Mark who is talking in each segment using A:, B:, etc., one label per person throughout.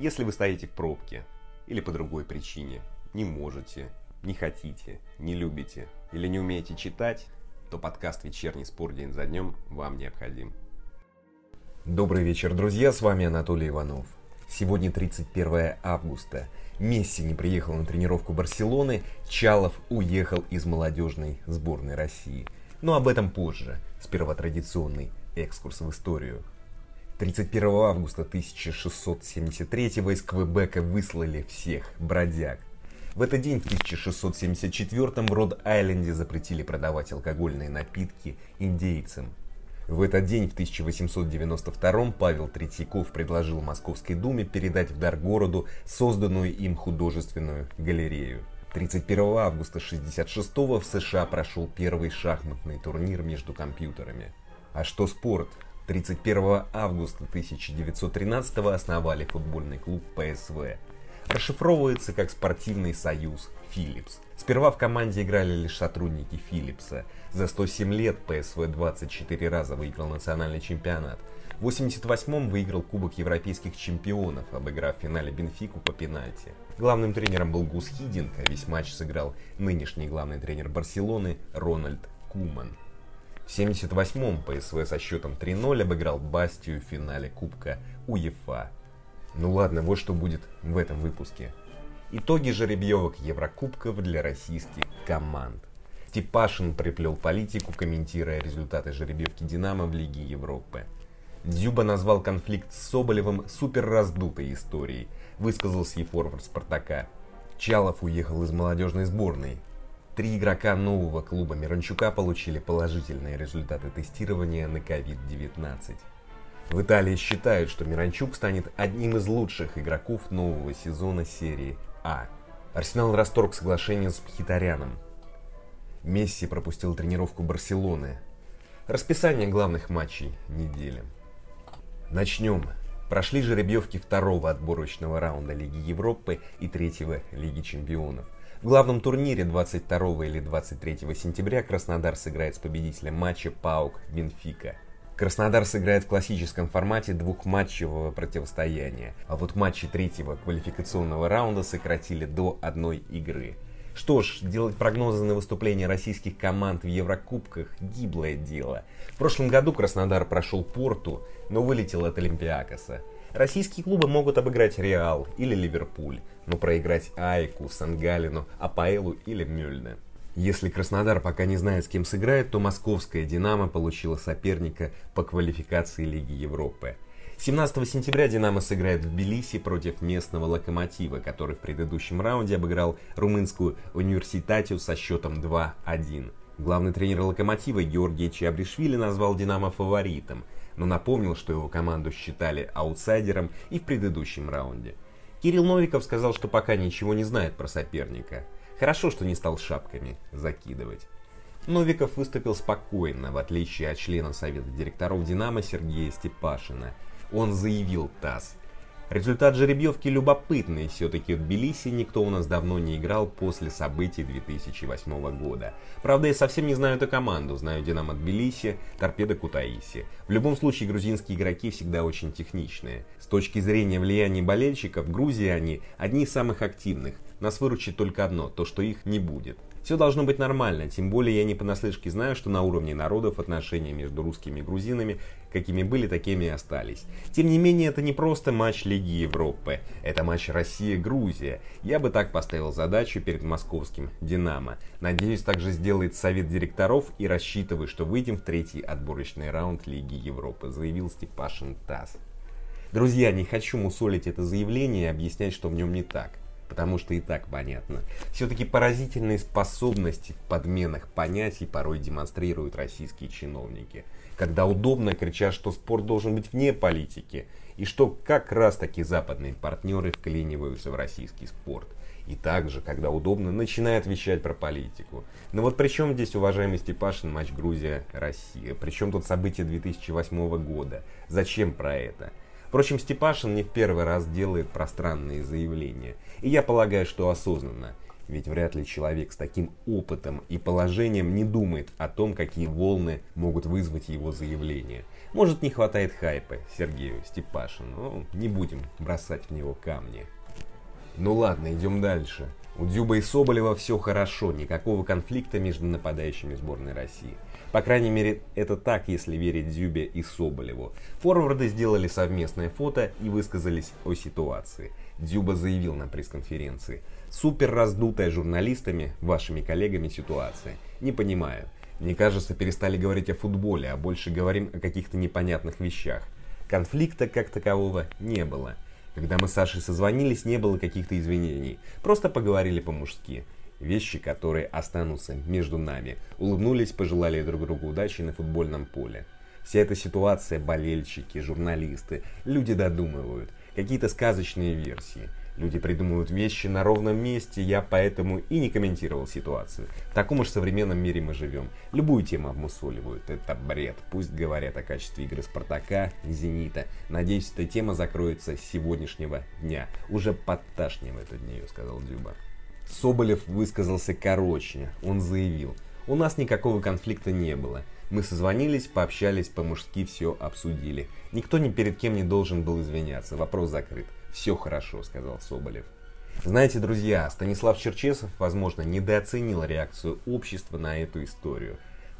A: Если вы стоите в пробке или по другой причине, не можете, не хотите, не любите или не умеете читать, то подкаст «Вечерний спор день за днем» вам необходим.
B: Добрый вечер, друзья, с вами Анатолий Иванов. Сегодня 31 августа. Месси не приехал на тренировку Барселоны, Чалов уехал из молодежной сборной России. Но об этом позже. Сперва традиционный экскурс в историю. 31 августа 1673 из Квебека выслали всех бродяг. В этот день, в 1674 в Род-Айленде запретили продавать алкогольные напитки индейцам. В этот день, в 1892 Павел Третьяков предложил Московской думе передать в дар городу созданную им художественную галерею. 31 августа 1966 в США прошел первый шахматный турнир между компьютерами. А что спорт? 31 августа 1913 основали футбольный клуб ПСВ. Расшифровывается как спортивный союз «Филлипс». Сперва в команде играли лишь сотрудники «Филлипса». За 107 лет ПСВ 24 раза выиграл национальный чемпионат. В 88-м выиграл Кубок Европейских чемпионов, обыграв в финале Бенфику по пенальти. Главным тренером был Гус Хидинг, а весь матч сыграл нынешний главный тренер Барселоны Рональд Куман. В 78-м ПСВ со счетом 3-0 обыграл Бастию в финале Кубка УЕФА. Ну ладно, вот что будет в этом выпуске. Итоги жеребьевок Еврокубков для российских команд. Степашин приплел политику, комментируя результаты жеребьевки «Динамо» в Лиге Европы. Дзюба назвал конфликт с Соболевым суперраздутой историей, высказался и форвард «Спартака». Чалов уехал из молодежной сборной, Три игрока нового клуба Миранчука получили положительные результаты тестирования на COVID-19. В Италии считают, что Миранчук станет одним из лучших игроков нового сезона серии А. Арсенал расторг соглашение с Пхитаряном. Месси пропустил тренировку Барселоны. Расписание главных матчей недели. Начнем. Прошли жеребьевки второго отборочного раунда Лиги Европы и третьего Лиги Чемпионов – в главном турнире 22 или 23 сентября Краснодар сыграет с победителем матча ПАУК-Бенфика. Краснодар сыграет в классическом формате двухматчевого противостояния, а вот матчи третьего квалификационного раунда сократили до одной игры. Что ж, делать прогнозы на выступления российских команд в Еврокубках – гиблое дело. В прошлом году Краснодар прошел Порту, но вылетел от Олимпиакоса. Российские клубы могут обыграть Реал или Ливерпуль, но проиграть Айку, Сангалину, Апаэлу или Мюльне. Если Краснодар пока не знает, с кем сыграет, то московская «Динамо» получила соперника по квалификации Лиги Европы. 17 сентября «Динамо» сыграет в Тбилиси против местного «Локомотива», который в предыдущем раунде обыграл румынскую «Университатию» со счетом 2-1. Главный тренер «Локомотива» Георгий Чабришвили назвал «Динамо» фаворитом, но напомнил, что его команду считали аутсайдером и в предыдущем раунде. Кирилл Новиков сказал, что пока ничего не знает про соперника. Хорошо, что не стал шапками закидывать. Новиков выступил спокойно, в отличие от члена Совета директоров «Динамо» Сергея Степашина. Он заявил ТАСС. Результат жеребьевки любопытный, все-таки в Тбилиси никто у нас давно не играл после событий 2008 года. Правда, я совсем не знаю эту команду, знаю Динамо Тбилиси, Торпедо Кутаиси. В любом случае, грузинские игроки всегда очень техничные. С точки зрения влияния болельщиков, Грузии они одни из самых активных. Нас выручит только одно, то что их не будет. Все должно быть нормально, тем более я не понаслышке знаю, что на уровне народов отношения между русскими и грузинами какими были, такими и остались. Тем не менее, это не просто матч Лиги Европы, это матч Россия-Грузия. Я бы так поставил задачу перед московским «Динамо». Надеюсь, также сделает совет директоров и рассчитываю, что выйдем в третий отборочный раунд Лиги Европы, заявил Степашин ТАСС. Друзья, не хочу мусолить это заявление и объяснять, что в нем не так потому что и так понятно. Все-таки поразительные способности в подменах понятий порой демонстрируют российские чиновники. Когда удобно кричат, что спорт должен быть вне политики, и что как раз таки западные партнеры вклиниваются в российский спорт. И также, когда удобно, начинают вещать про политику. Но вот при чем здесь, уважаемый Степашин, матч Грузия-Россия? Причем тут события 2008 года? Зачем про это? Впрочем, Степашин не в первый раз делает пространные заявления. И я полагаю, что осознанно. Ведь вряд ли человек с таким опытом и положением не думает о том, какие волны могут вызвать его заявление. Может не хватает хайпа Сергею Степашину, но не будем бросать в него камни. Ну ладно, идем дальше. У Дзюба и Соболева все хорошо, никакого конфликта между нападающими сборной России. По крайней мере, это так, если верить Дзюбе и Соболеву. Форварды сделали совместное фото и высказались о ситуации. Дзюба заявил на пресс-конференции. Супер раздутая журналистами, вашими коллегами ситуация. Не понимаю. Мне кажется, перестали говорить о футболе, а больше говорим о каких-то непонятных вещах. Конфликта как такового не было. Когда мы с Сашей созвонились, не было каких-то извинений. Просто поговорили по-мужски. Вещи, которые останутся между нами. Улыбнулись, пожелали друг другу удачи на футбольном поле. Вся эта ситуация, болельщики, журналисты, люди додумывают. Какие-то сказочные версии. Люди придумывают вещи на ровном месте, я поэтому и не комментировал ситуацию. В таком уж современном мире мы живем. Любую тему обмусоливают. Это бред. Пусть говорят о качестве игры Спартака Зенита. Надеюсь, эта тема закроется с сегодняшнего дня. Уже подташнивает от нее, сказал Дюба. Соболев высказался короче. Он заявил, у нас никакого конфликта не было. Мы созвонились, пообщались, по-мужски все обсудили. Никто ни перед кем не должен был извиняться. Вопрос закрыт. Все хорошо, сказал Соболев. Знаете, друзья, Станислав Черчесов, возможно, недооценил реакцию общества на эту историю.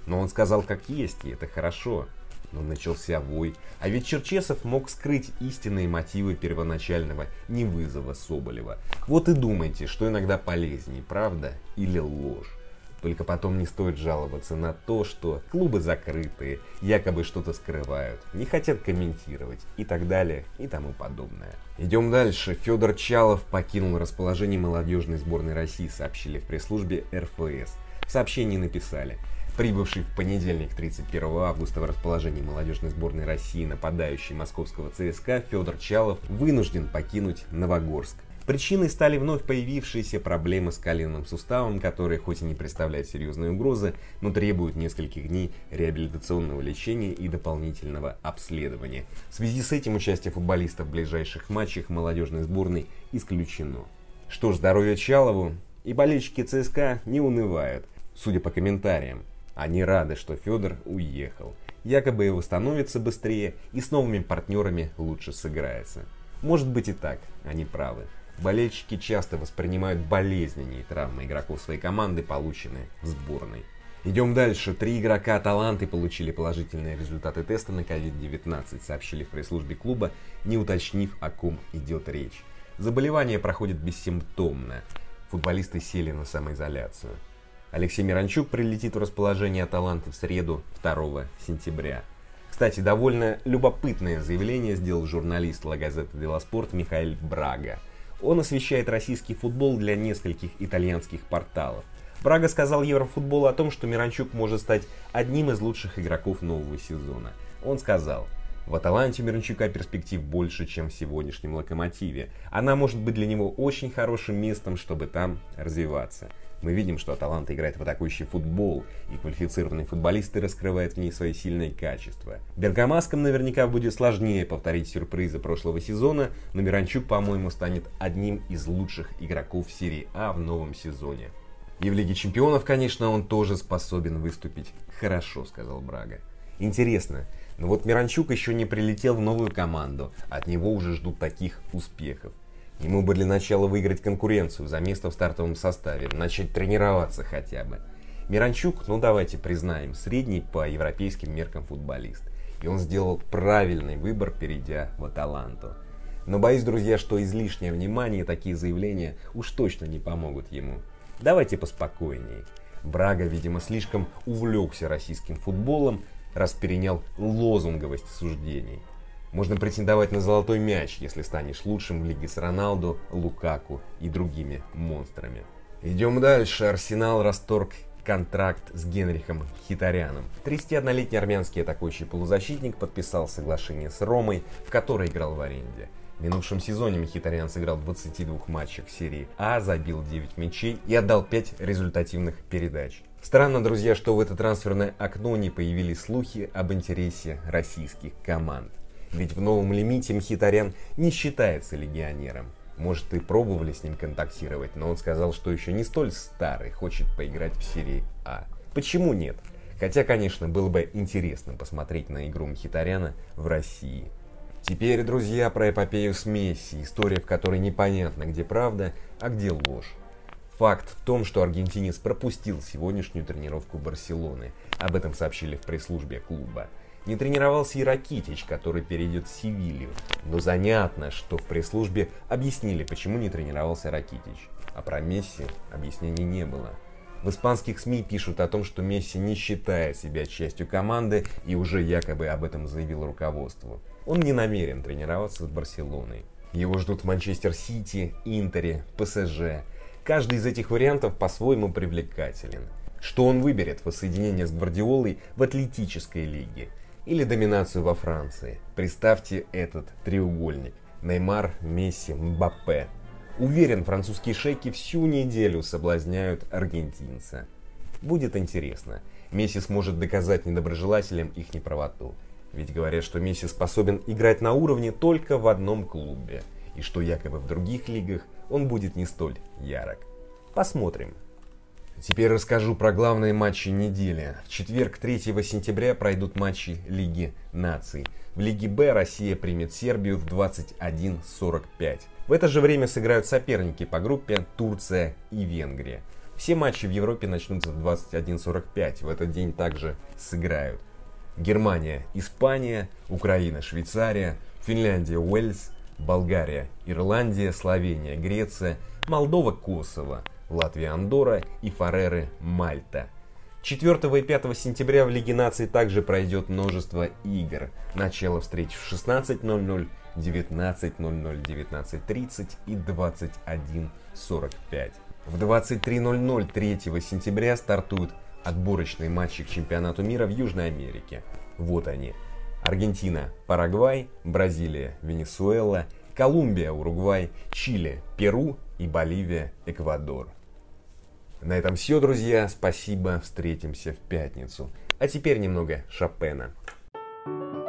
B: Но он сказал как есть, и это хорошо. Но начался вой. А ведь Черчесов мог скрыть истинные мотивы первоначального невызова Соболева. Вот и думайте, что иногда полезнее, правда или ложь. Только потом не стоит жаловаться на то, что клубы закрытые, якобы что-то скрывают, не хотят комментировать и так далее и тому подобное. Идем дальше. Федор Чалов покинул расположение молодежной сборной России, сообщили в пресс-службе РФС. В сообщении написали. Прибывший в понедельник 31 августа в расположении молодежной сборной России нападающий московского ЦСКА Федор Чалов вынужден покинуть Новогорск. Причиной стали вновь появившиеся проблемы с коленным суставом, которые хоть и не представляют серьезной угрозы, но требуют нескольких дней реабилитационного лечения и дополнительного обследования. В связи с этим участие футболиста в ближайших матчах молодежной сборной исключено. Что ж, здоровья Чалову и болельщики ЦСКА не унывают. Судя по комментариям, они рады, что Федор уехал. Якобы и восстановится быстрее и с новыми партнерами лучше сыграется. Может быть и так, они правы. Болельщики часто воспринимают болезненнее травмы игроков своей команды, полученные в сборной. Идем дальше. Три игрока Таланты получили положительные результаты теста на COVID-19, сообщили в пресс-службе клуба, не уточнив, о ком идет речь. Заболевание проходит бессимптомно. Футболисты сели на самоизоляцию. Алексей Миранчук прилетит в расположение Аталанты в среду 2 сентября. Кстати, довольно любопытное заявление сделал журналист La Gazzetta dello Sport Михаил Брага – он освещает российский футбол для нескольких итальянских порталов. Брага сказал Еврофутболу о том, что Миранчук может стать одним из лучших игроков нового сезона. Он сказал, в Аталанте Миранчука перспектив больше, чем в сегодняшнем Локомотиве. Она может быть для него очень хорошим местом, чтобы там развиваться. Мы видим, что Аталанта играет в атакующий футбол, и квалифицированные футболисты раскрывают в ней свои сильные качества. Бергамаскам наверняка будет сложнее повторить сюрпризы прошлого сезона, но Миранчук, по-моему, станет одним из лучших игроков серии А в новом сезоне. И в Лиге Чемпионов, конечно, он тоже способен выступить хорошо, сказал Брага. Интересно, но вот Миранчук еще не прилетел в новую команду, от него уже ждут таких успехов. Ему бы для начала выиграть конкуренцию за место в стартовом составе, начать тренироваться хотя бы. Миранчук, ну давайте признаем, средний по европейским меркам футболист. И он сделал правильный выбор, перейдя в Аталанту. Но боюсь, друзья, что излишнее внимание такие заявления уж точно не помогут ему. Давайте поспокойнее. Брага, видимо, слишком увлекся российским футболом, раз перенял лозунговость суждений. Можно претендовать на золотой мяч, если станешь лучшим в лиге с Роналду, Лукаку и другими монстрами. Идем дальше. Арсенал расторг контракт с Генрихом Хитаряном. 31-летний армянский атакующий полузащитник подписал соглашение с Ромой, в которой играл в аренде. В минувшем сезоне Мхитарян сыграл в 22 матчах серии А, забил 9 мячей и отдал 5 результативных передач. Странно, друзья, что в это трансферное окно не появились слухи об интересе российских команд. Ведь в новом лимите Мхитарян не считается легионером. Может, и пробовали с ним контактировать, но он сказал, что еще не столь старый, хочет поиграть в серии А. Почему нет? Хотя, конечно, было бы интересно посмотреть на игру Мхитаряна в России. Теперь, друзья, про эпопею с Месси, история, в которой непонятно, где правда, а где ложь. Факт в том, что аргентинец пропустил сегодняшнюю тренировку Барселоны. Об этом сообщили в пресс-службе клуба. Не тренировался и Ракитич, который перейдет в Севилью. Но занятно, что в пресс-службе объяснили, почему не тренировался Ракитич. А про Месси объяснений не было. В испанских СМИ пишут о том, что Месси не считает себя частью команды и уже якобы об этом заявил руководству. Он не намерен тренироваться с Барселоной. Его ждут в Манчестер Сити, Интере, ПСЖ. Каждый из этих вариантов по-своему привлекателен. Что он выберет? Воссоединение с Гвардиолой в атлетической лиге – или доминацию во Франции. Представьте этот треугольник. Неймар, Месси, Мбаппе. Уверен, французские шейки всю неделю соблазняют аргентинца. Будет интересно. Месси сможет доказать недоброжелателям их неправоту. Ведь говорят, что Месси способен играть на уровне только в одном клубе. И что якобы в других лигах он будет не столь ярок. Посмотрим. Теперь расскажу про главные матчи недели. В четверг, 3 сентября, пройдут матчи Лиги наций. В Лиге Б Россия примет Сербию в 21.45. В это же время сыграют соперники по группе Турция и Венгрия. Все матчи в Европе начнутся в 21.45. В этот день также сыграют Германия, Испания, Украина, Швейцария, Финляндия, Уэльс, Болгария, Ирландия, Словения, Греция, Молдова, Косово, Латвия, Андора и Фареры, Мальта. 4 и 5 сентября в Лиге наций также пройдет множество игр. Начало встреч в 16.00, 19.00, 19.30 и 21.45. В 23.00 3 сентября стартуют отборочные матчи к чемпионату мира в Южной Америке. Вот они. Аргентина, Парагвай, Бразилия, Венесуэла, Колумбия, Уругвай, Чили, Перу и Боливия, Эквадор. На этом все, друзья. Спасибо. Встретимся в пятницу. А теперь немного Шопена. thank you